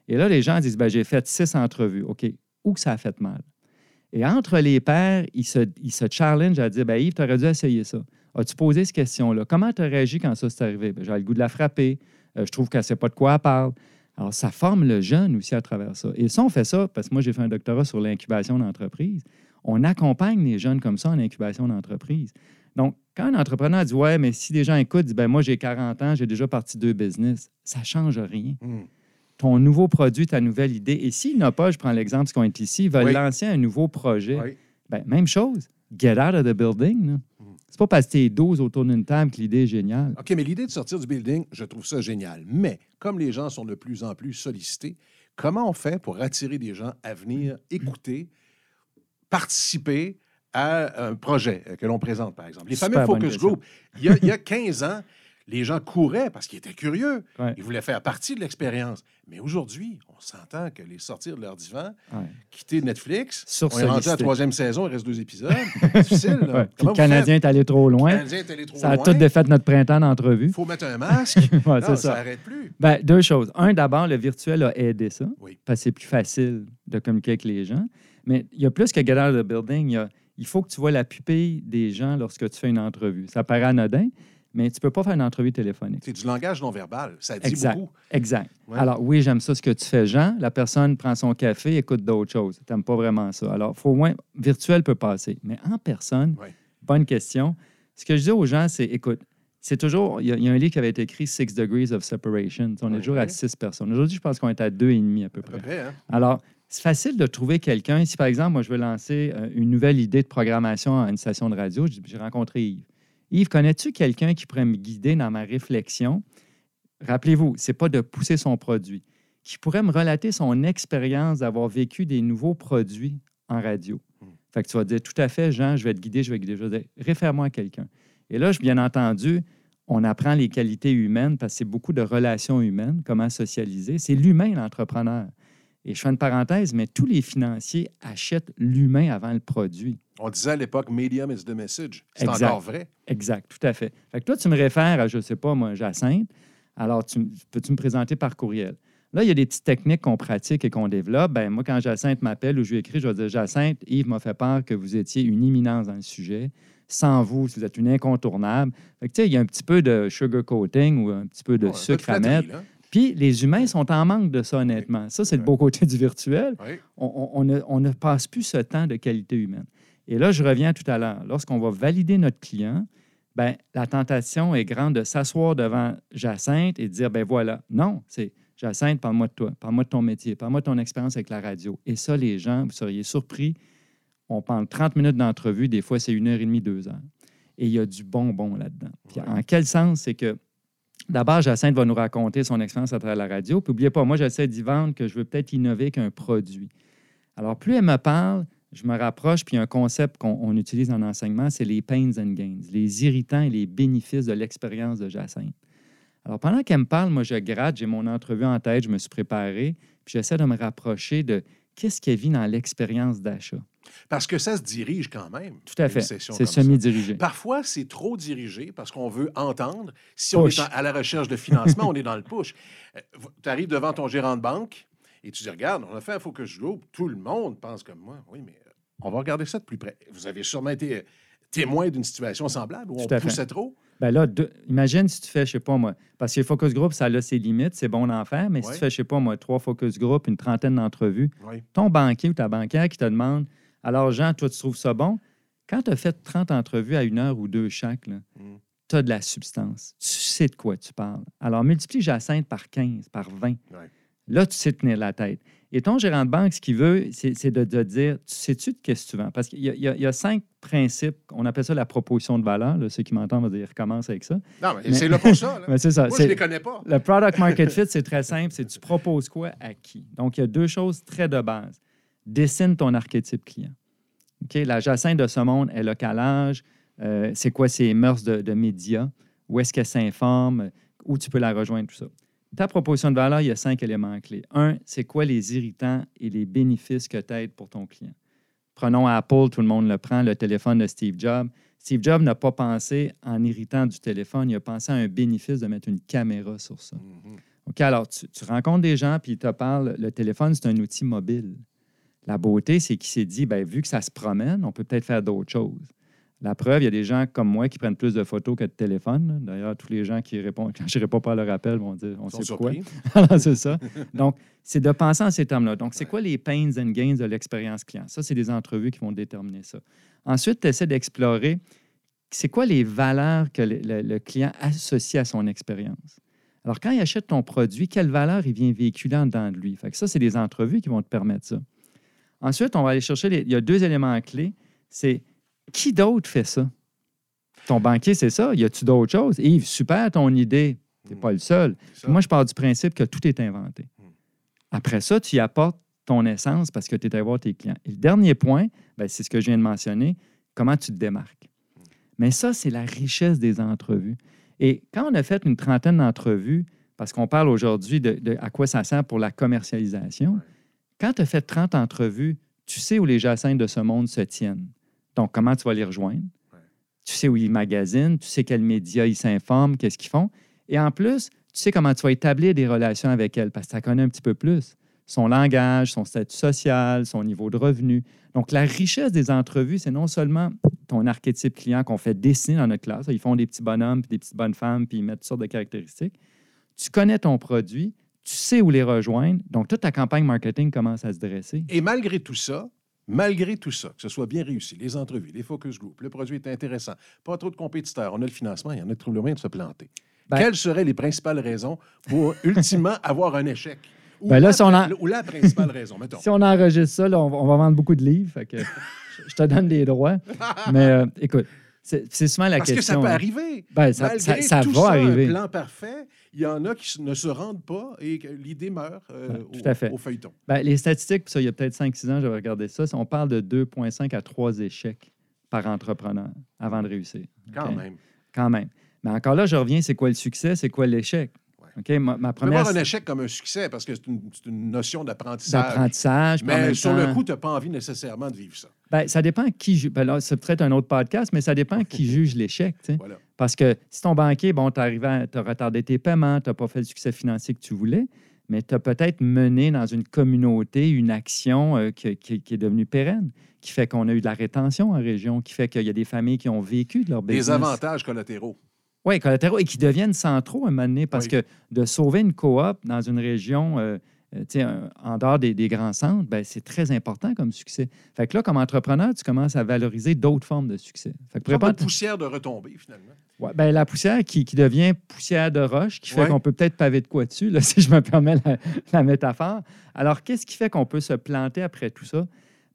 Et là, les gens disent ben, j'ai fait six entrevues. OK, où que ça a fait mal? Et entre les pairs, ils se, ils se challengent à dire ben, Yves, tu aurais dû essayer ça. As-tu posé cette question-là? Comment tu as réagi quand ça s'est arrivé? Ben, J'ai le goût de la frapper. Euh, je trouve qu'elle ne sait pas de quoi elle parle. Alors, ça forme le jeune aussi à travers ça. Et ça, on fait ça parce que moi, j'ai fait un doctorat sur l'incubation d'entreprise. On accompagne les jeunes comme ça en incubation d'entreprise. Donc, quand un entrepreneur dit Ouais, mais si des gens écoutent, ben, Moi, j'ai 40 ans, j'ai déjà parti deux business, ça ne change rien. Hmm. Ton nouveau produit, ta nouvelle idée. Et s'il n'a pas, je prends l'exemple, ce qu'on est ici, veulent Oui. lancer un nouveau projet, Oui. ben, même chose. Get out of the building. là. Hmm. C'est pas parce que t'es 12 autour d'une table que l'idée est géniale. OK, mais l'idée de sortir du building, je trouve ça génial. Mais comme les gens sont de plus en plus sollicités, comment on fait pour attirer des gens à venir écouter, participer à un projet que l'on présente, par exemple? Les fameux focus group. Il y, a, il y a 15 ans, les gens couraient parce qu'ils étaient curieux. Ouais. Ils voulaient faire partie de l'expérience. Mais aujourd'hui, on s'entend que les sortir de leur divan, Ouais. quitter Netflix, Sur on est rendu à la troisième saison, il reste deux épisodes. Difficile, là. [laughs] Ouais. Puis Comment le Canadien est allé trop loin. Est allé trop Ça a loin. tout défait notre printemps d'entrevue. Il faut mettre un masque. [laughs] Non, ça ça. n'arrête plus. Ben, deux choses. Un, d'abord, le virtuel a aidé ça. Oui. Parce que c'est plus facile de communiquer avec les gens. Mais il y a plus que get out of the building. Il, y a- il faut que tu vois la pupille des gens lorsque tu fais une entrevue. Ça paraît anodin, mais tu ne peux pas faire une entrevue téléphonique. C'est du langage non verbal. Ça dit Exact. beaucoup. Exact. Ouais. Alors, oui, j'aime ça ce que tu fais, Jean. La personne prend son café, écoute d'autres choses. Tu n'aimes pas vraiment ça. Alors, faut au moins, virtuel peut passer. Mais en personne, Ouais. bonne question. Ce que je dis aux gens, c'est écoute, c'est toujours. Il y, a, il y a un livre qui avait été écrit Six Degrees of Separation. On est Ouais. toujours à six personnes. Aujourd'hui, je pense qu'on est à deux et demi à peu À peu près. près, hein? Alors, c'est facile de trouver quelqu'un. Si, par exemple, moi, je veux lancer euh, une nouvelle idée de programmation à une station de radio, j'ai rencontré Yves. Yves, connais-tu quelqu'un qui pourrait me guider dans ma réflexion? Rappelez-vous, ce n'est pas de pousser son produit, qui pourrait me relater son expérience d'avoir vécu des nouveaux produits en radio. Hmm. Fait que tu vas dire, tout à fait, Jean, je vais te guider, je vais te guider. Je vais dire, réfère-moi à quelqu'un. Et là, bien entendu, on apprend les qualités humaines parce que c'est beaucoup de relations humaines, comment socialiser. C'est l'humain, l'entrepreneur. Et je fais une parenthèse, mais tous les financiers achètent l'humain avant le produit. On disait à l'époque, medium is the message. C'est Exact. encore vrai. Exact, tout à fait. Fait que toi, tu me réfères à, je ne sais pas, moi, Jacinthe. Alors, tu, peux-tu me présenter par courriel? Là, il y a des petites techniques qu'on pratique et qu'on développe. Ben, moi, quand Jacinthe m'appelle ou je lui écris, je vais dire Jacinthe, Yves m'a fait part que vous étiez une imminence dans le sujet. Sans vous, vous êtes une incontournable. Fait que, tu sais, il y a un petit peu de sugar coating ou un petit peu de Ouais, sucre à mettre. là. Puis les humains sont en manque de ça, honnêtement. Ça, c'est le beau côté du virtuel. On, ne, on ne passe plus ce temps de qualité humaine. Et là, je reviens tout à l'heure. Lorsqu'on va valider notre client, ben, la tentation est grande de s'asseoir devant Jacinthe et de dire, ben voilà. Non, c'est Jacinthe, parle-moi de toi, parle-moi de ton métier, parle-moi de ton expérience avec la radio. Et ça, les gens, vous seriez surpris, on parle 30 minutes d'entrevue, des fois, c'est une heure et demie, deux heures. Et il y a du bonbon là-dedans. Ouais. en quel sens? C'est que D'abord, Jacinthe va nous raconter son expérience à travers la radio. Puis, n'oubliez pas, moi, j'essaie d'y vendre que je veux peut-être innover qu'un produit. Alors, plus elle me parle, je me rapproche, puis un concept qu'on on utilise en enseignement, c'est les pains and gains, les irritants et les bénéfices de l'expérience de Jacinthe. Alors, pendant qu'elle me parle, moi, je gratte, j'ai mon entrevue en tête, je me suis préparé, puis j'essaie de me rapprocher de qu'est-ce qu'elle vit dans l'expérience d'achat? Parce que ça se dirige quand même. Tout à fait. C'est semi-dirigé. Parfois, c'est trop dirigé parce qu'on veut entendre. Si on est à la recherche de financement, [laughs] on est dans le push. tu arrives devant ton gérant de banque et tu dis Regarde, on a fait un focus group. Tout le monde pense comme moi. Oui, mais euh, on va regarder ça de plus près. Vous avez sûrement été euh, témoin d'une situation semblable où on Tout poussait trop? Ben là, deux- imagine si tu fais, je sais pas moi, parce que les focus group, ça a ses limites, c'est bon d'en faire, mais si tu fais, je sais pas moi, trois focus group, une trentaine d'entrevues, ton banquier ou ta banquière qui te demande Alors, Jean, toi, tu trouves ça bon? Quand tu as fait 30 entrevues à une heure ou deux chaque, Mm. tu as de la substance. Tu sais de quoi tu parles. Alors, multiplie Jacinthe par 15, par 20. Ouais. Là, tu sais tenir la tête. Et ton gérant de banque, ce qu'il veut, c'est de dire Tu sais-tu de qu'est-ce que tu vends? Parce qu'il y, a- y y cinq principes. On appelle ça la proposition de valeur. là. ceux qui m'entendent vont dire recommence avec ça. Non, mais, Mais- c'est là pour ça. [laughs] c'est ça. Moi, je ne les connais pas. le product market [laughs] fit, c'est très simple. C'est tu proposes quoi à qui? Donc, il y a deux choses très de base. Dessine ton archétype client. La Jacinthe de ce monde, elle a quel âge? Euh, c'est quoi ses mœurs de, de médias? Où est-ce qu'elle s'informe? Où tu peux la rejoindre, tout ça? Ta proposition de valeur, il y a cinq éléments clés. Un, c'est quoi les irritants et les bénéfices que tu aides pour ton client? Prenons Apple, tout le monde le prend, le téléphone de Steve Jobs. Steve Jobs n'a pas pensé en irritant du téléphone, il a pensé à un bénéfice de mettre une caméra sur ça. Mhm. OK, alors tu, tu rencontres des gens, puis ils te parlent. Le téléphone, c'est un outil mobile. La beauté, c'est qu'il s'est dit, ben, vu que ça se promène, on peut peut-être faire d'autres choses. La preuve, il y a des gens comme moi qui prennent plus de photos que de téléphone. là. D'ailleurs, tous les gens qui répondent, [laughs] quand je ne réponds pas à leur appel, vont dire, on Ils sait pourquoi. surpris. [laughs] Alors, c'est ça. Donc, c'est de penser en ces termes-là. Donc, c'est quoi les pains and gains de l'expérience client? Ça, c'est des entrevues qui vont déterminer ça. Ensuite, tu essaies d'explorer c'est quoi les valeurs que le, le- le client associe à son expérience? Alors, quand il achète ton produit, quelle valeur il vient véhiculer en dedans de lui? Fait que ça, c'est des entrevues qui vont te permettre ça. Ensuite, on va aller chercher, les- il y a deux éléments clés. C'est qui d'autre fait ça? Ton banquier, c'est ça. Y a-tu d'autres choses? Yves, super ton idée. Tu n'es Mm. pas le seul. Moi, je pars du principe que tout est inventé. Mm. Après ça, tu y apportes ton essence parce que tu es allé voir tes clients. Et le dernier point, ben, c'est ce que je viens de mentionner, comment tu te démarques. Mm. Mais ça, c'est la richesse des entrevues. Et quand on a fait une trentaine d'entrevues, parce qu'on parle aujourd'hui de, de à quoi ça sert pour la commercialisation, quand tu as fait 30 entrevues, tu sais où les jacinthes de ce monde se tiennent. Donc, comment tu vas les rejoindre? Ouais. Tu sais où ils magasinent, tu sais quels médias ils s'informent, qu'est-ce qu'ils font. Et en plus, tu sais comment tu vas établir des relations avec elles parce que tu la connais un petit peu plus. Son langage, son statut social, son niveau de revenu. Donc, la richesse des entrevues, c'est non seulement ton archétype client qu'on fait dessiner dans notre classe. Ils font des petits bonhommes, puis des petites bonnes femmes, puis ils mettent toutes sortes de caractéristiques. Tu connais ton produit, tu sais où les rejoindre. Donc, toute ta campagne marketing commence à se dresser. Et malgré tout ça, malgré tout ça, que ce soit bien réussi, les entrevues, les focus group, le produit est intéressant, pas trop de compétiteurs, on a le financement, il y en a trouvé le moyen de se planter. Ben- Quelles seraient les principales raisons pour [laughs] ultimement avoir un échec? Ou, Ben là, la, si on en- ou la principale raison, mettons. Si on enregistre ça, là, on, va, on va vendre beaucoup de livres. Fait que [laughs] je, te donne des droits. Mais euh, écoute, c'est souvent la Parce que ça question. peut hein. arriver. Ben, ça, Malgré ça- ça tout va ça, arriver. un plan parfait, il y en a qui ne se rendent pas et que l'idée meurt euh, Ouais, au, tout à fait. au feuilleton. Ben, les statistiques, ça, il y a peut-être 5-6 ans, j'avais regardé ça. On parle de 2,5 à 3 échecs par entrepreneur avant de réussir. Quand même. Quand même. Mais encore là, je reviens, c'est quoi le succès, c'est quoi l'échec? Ouais. OK? Ma, première. voir un échec comme un succès parce que c'est une, notion d'apprentissage. d'apprentissage. Mais sur temps- le coup, tu n'as pas envie nécessairement de vivre ça. Ben, ça dépend qui juge. Ben là, c'est peut-être un autre podcast, mais ça dépend qui [laughs] juge l'échec. Voilà. Parce que si ton banquier, bon, tu as retardé tes paiements, tu n'as pas fait le succès financier que tu voulais, mais tu as peut-être mené dans une communauté une action euh, qui, qui- qui est devenue pérenne, qui fait qu'on a eu de la rétention en région, qui fait qu'il y a des familles qui ont vécu de leur business. Des avantages collatéraux. Oui, collatéraux, et qui deviennent centraux à un moment donné, parce Oui. que de sauver une coop dans une région, euh, euh, en dehors des, des grands centres, ben, c'est très important comme succès. Fait que là, comme entrepreneur, tu commences à valoriser d'autres formes de succès. Fait que de répondre- poussière de retombée, finalement. Ouais, ben, la poussière qui, qui devient poussière de roche, qui fait Ouais. qu'on peut peut-être paver de quoi dessus, là, [laughs] si je me permets la, la métaphore. Alors, qu'est-ce qui fait qu'on peut se planter après tout ça?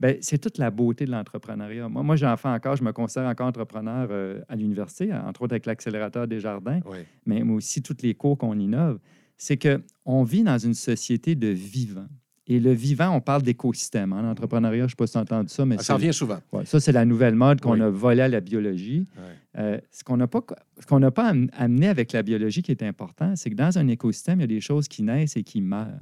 Ben, c'est toute la beauté de l'entrepreneuriat. Moi, moi j'en fais encore, je me considère encore entrepreneur euh, à l'université, entre autres avec l'accélérateur des jardins, Oui. mais mais aussi tous les cours qu'on innove. C'est qu'on vit dans une société de vivants. Et le vivant, on parle d'écosystème. En entrepreneuriat, je ne sais pas si tu as entendu ça, mais ça revient souvent. Ouais, ça, c'est la nouvelle mode qu'on Oui. a volé à la biologie. Euh, ce qu'on n'a pas, pas am- amené avec la biologie qui est important, c'est que dans un écosystème, il y a des choses qui naissent et qui meurent.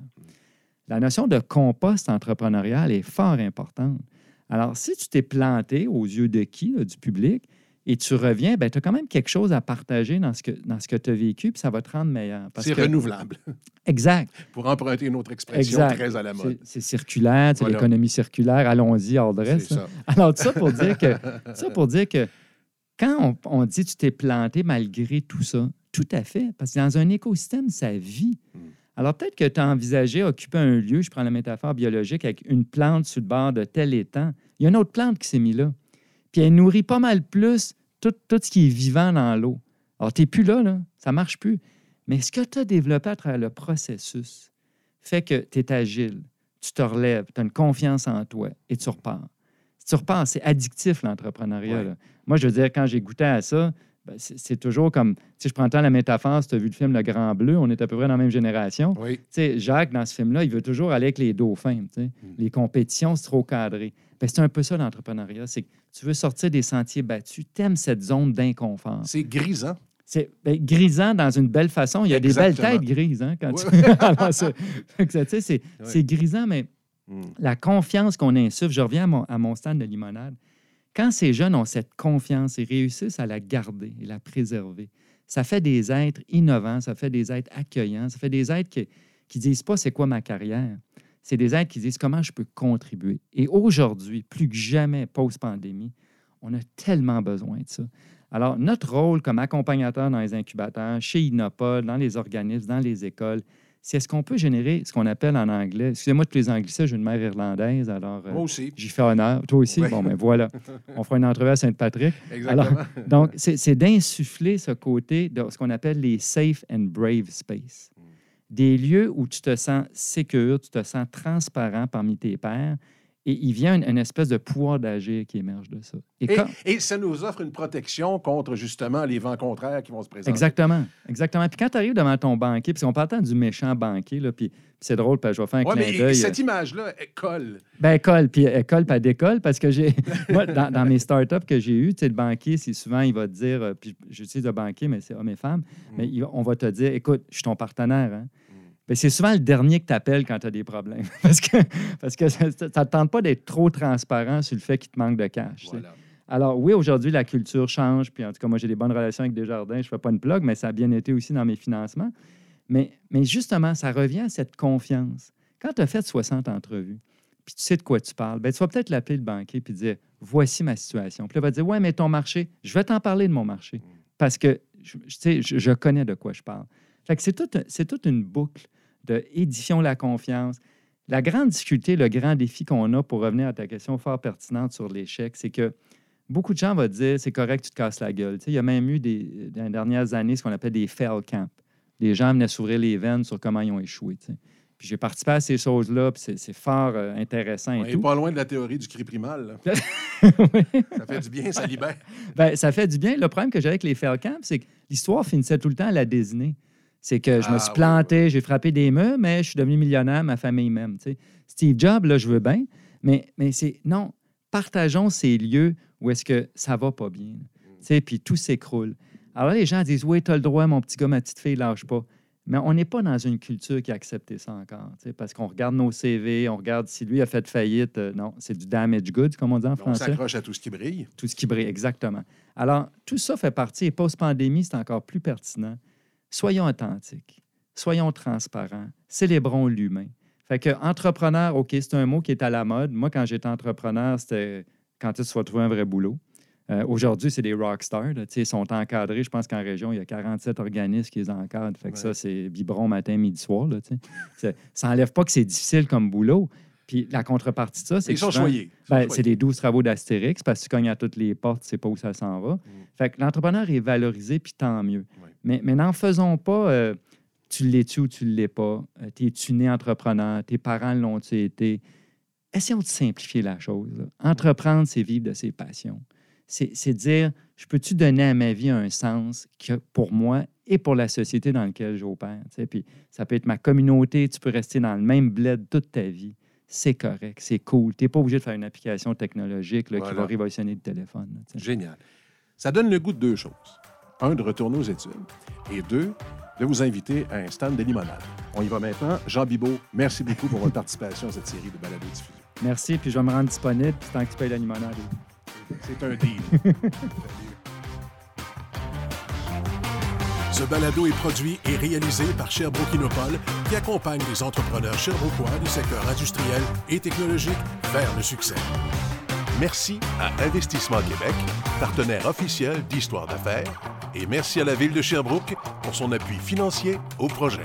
la notion de compost entrepreneurial est fort importante. Alors, si tu t'es planté aux yeux de qui, là, du public, et tu reviens, ben, tu as quand même quelque chose à partager dans ce que, dans ce que tu as vécu, puis ça va te rendre meilleur. C'est que- renouvelable. Exact. [laughs] Pour emprunter une autre expression Exact. très à la mode. C'est circulaire, c'est Voilà. l'économie circulaire, allons-y, ça. Alors, tout ça pour dire que, [laughs] ça pour dire que quand on, on dit tu t'es planté malgré tout ça, tout à fait, parce que dans un écosystème, ça vit. Mm. Alors, peut-être que tu as envisagé occuper un lieu, je prends la métaphore biologique, avec une plante sur le bord de tel étang. Il y a une autre plante qui s'est mise là. Puis elle nourrit pas mal plus tout, tout ce qui est vivant dans l'eau. Alors, tu n'es plus là, là. Ça ne marche plus. Mais ce que tu as développé à travers le processus fait que tu es agile, tu te relèves, tu as une confiance en toi et tu repars. Si tu repars, c'est addictif l'entrepreneuriat. Ouais. Moi, je veux dire, quand j'ai goûté à ça, c'est c'est toujours comme, sais, je prends tant la métaphore, si tu as vu le film Le Grand Bleu, on est à peu près dans la même génération. Oui. Tu sais, Jacques, dans ce film-là, il veut toujours aller avec les dauphins. sais. Les compétitions, c'est trop cadré. Ben, c'est un peu ça l'entrepreneuriat. C'est que tu veux sortir des sentiers battus, tu aimes cette zone d'inconfort. C'est grisant. C'est ben, grisant dans une belle façon. Il y a des belles têtes grises hein, quand tu... [laughs] C'est- grisant, mais Mm. la confiance qu'on insuffle, je reviens à mon, à mon stand de limonade, quand ces jeunes ont cette confiance et réussissent à la garder et la préserver, ça fait des êtres innovants, ça fait des êtres accueillants, ça fait des êtres qui, qui disent pas c'est quoi ma carrière. C'est des êtres qui disent comment je peux contribuer. Et aujourd'hui, plus que jamais post-pandémie, on a tellement besoin de ça. Alors, notre rôle comme accompagnateur dans les incubateurs, chez Innopod, dans les organismes, dans les écoles, c'est est-ce qu'on peut générer ce qu'on appelle en anglais, excusez-moi de tous les anglicismes, j'ai une mère irlandaise, alors euh, Moi aussi. j'y fais honneur. Toi aussi? Oui. Bon, ben voilà. [laughs] On fera une entrevue à Sainte-Patrick. Exactement. [laughs] Donc, c'est c'est d'insuffler ce côté de ce qu'on appelle les safe and brave space. Des lieux où tu te sens sécure, tu te sens transparent parmi tes pairs, et il vient une, une espèce de pouvoir d'agir qui émerge de ça. Et Et, quand- et ça nous offre une protection contre justement les vents contraires qui vont se présenter. Exactement, exactement. Puis quand tu arrives devant ton banquier, puis on parle tant du méchant banquier, là, puis c'est drôle, puis je vais faire un Oui, clin mais d'œil. cette image-là, elle colle. Ben, école, puis école, puis elle décolle, parce que j'ai. [laughs] Moi, dans, dans mes startups que j'ai eues, tu sais, le banquier, c'est souvent, il va te dire, euh, puis j'utilise le banquier, mais c'est hommes et femmes, mais il va- on va te dire, écoute, je suis ton partenaire. Hein? Ben, c'est souvent le dernier que tu appelles quand tu as des problèmes. [laughs] parce que, parce que ça ne te tente pas d'être trop transparent sur le fait qu'il te manque de cash. Voilà. Alors, oui, aujourd'hui, la culture change. Puis, en tout cas, moi, j'ai des bonnes relations avec Desjardins. Je ne fais pas une plug, mais ça a bien été aussi dans mes financements. Mais, mais justement, ça revient à cette confiance. Quand tu as fait 60 entrevues, puis tu sais de quoi tu parles, ben, tu vas peut-être l'appeler le banquier puis dire Voici ma situation. Puis il va dire Ouais, mais ton marché, je vais t'en parler de mon marché. Parce que je, je- tu sais, je, connais de quoi je parle. Fait que c'est toute, c'est toute une boucle de édifions la confiance. La grande difficulté, le grand défi qu'on a pour revenir à ta question fort pertinente sur l'échec, c'est que beaucoup de gens vont dire c'est correct, tu te casses la gueule. Tu sais, il y a même eu des, dans les dernières années ce qu'on appelle des fail camps. Les gens venaient s'ouvrir les veines sur comment ils ont échoué. tu sais. Puis j'ai participé à ces choses-là, puis c'est, fort euh, intéressant On et est tout. pas loin de la théorie du cri primal. Oui. [laughs] Ça fait du bien, ça libère. Ben, ça fait du bien. Le problème que j'ai avec les fail camps, c'est que l'histoire finissait tout le temps à la désigner. C'est que je me Ah, suis oui, planté, j'ai frappé des murs, mais je suis devenu millionnaire, ma famille sais. Steve Jobs, là, je veux bien, mais, mais c'est non, partageons ces lieux où est-ce que ça va pas bien. Mm. Puis tout s'écroule. Alors les gens disent Oui, tu as le droit, mon petit gars, ma petite fille, lâche pas. Mais on n'est pas dans une culture qui a accepté ça encore. Parce qu'on regarde nos CV, on regarde si lui a fait faillite. euh, non, c'est du damage goods, comme on dit en On français s'accroche à tout ce qui brille. tout ce qui brille, exactement. Alors, tout ça fait partie, et post-pandémie, c'est encore plus pertinent. Soyons authentiques, soyons transparents, célébrons l'humain. Fait que entrepreneur, OK, c'est un mot qui est à la mode. Moi, quand j'étais entrepreneur, c'était quand tu vas trouver un vrai boulot. Euh, Aujourd'hui, c'est des rockstars. Ils sont encadrés. Je pense qu'en région, il y a 47 organismes qui les encadrent. Fait que ça, c'est biberon matin, midi, soir. là, ça n'enlève pas que c'est difficile comme boulot. Puis la contrepartie de ça, c'est que souvent- ben, c'est des 12 travaux d'Astérix parce que tu cognes à toutes les portes, tu sais pas où ça s'en va. Fait que l'entrepreneur est valorisé, puis tant mieux. Ouais. Mais, mais n'en faisons pas euh, tu l'es-tu ou tu ne l'es pas? Euh, T'es-tu né entrepreneur? Tes parents l'ont-tu été? Essayons de simplifier la chose. là. Entreprendre, c'est vivre de ses passions. C'est dire, je peux-tu donner à ma vie un sens que pour moi et pour la société dans laquelle j'opère? Puis ça peut être ma communauté, tu peux rester dans le même bled toute ta vie. C'est correct, c'est cool. Tu n'es pas obligé de faire une application technologique là, qui va révolutionner le téléphone. là. Génial. Ça donne le goût de deux choses. Un, de retourner aux études. Et deux, de vous inviter à un stand de limonade. On y va maintenant. Jean Bibot, merci beaucoup pour votre participation à cette série de balados diffusion. Merci, puis je vais me rendre disponible puis tant que tu payes la limonade. C'est un deal. [laughs] Ce balado est produit et réalisé par Sherbrooke Innopol, qui accompagne les entrepreneurs sherbrookeois du secteur industriel et technologique vers le succès. Merci à Investissement Québec, partenaire officiel d'Histoire d'affaires, et merci à la Ville de Sherbrooke pour son appui financier au projet.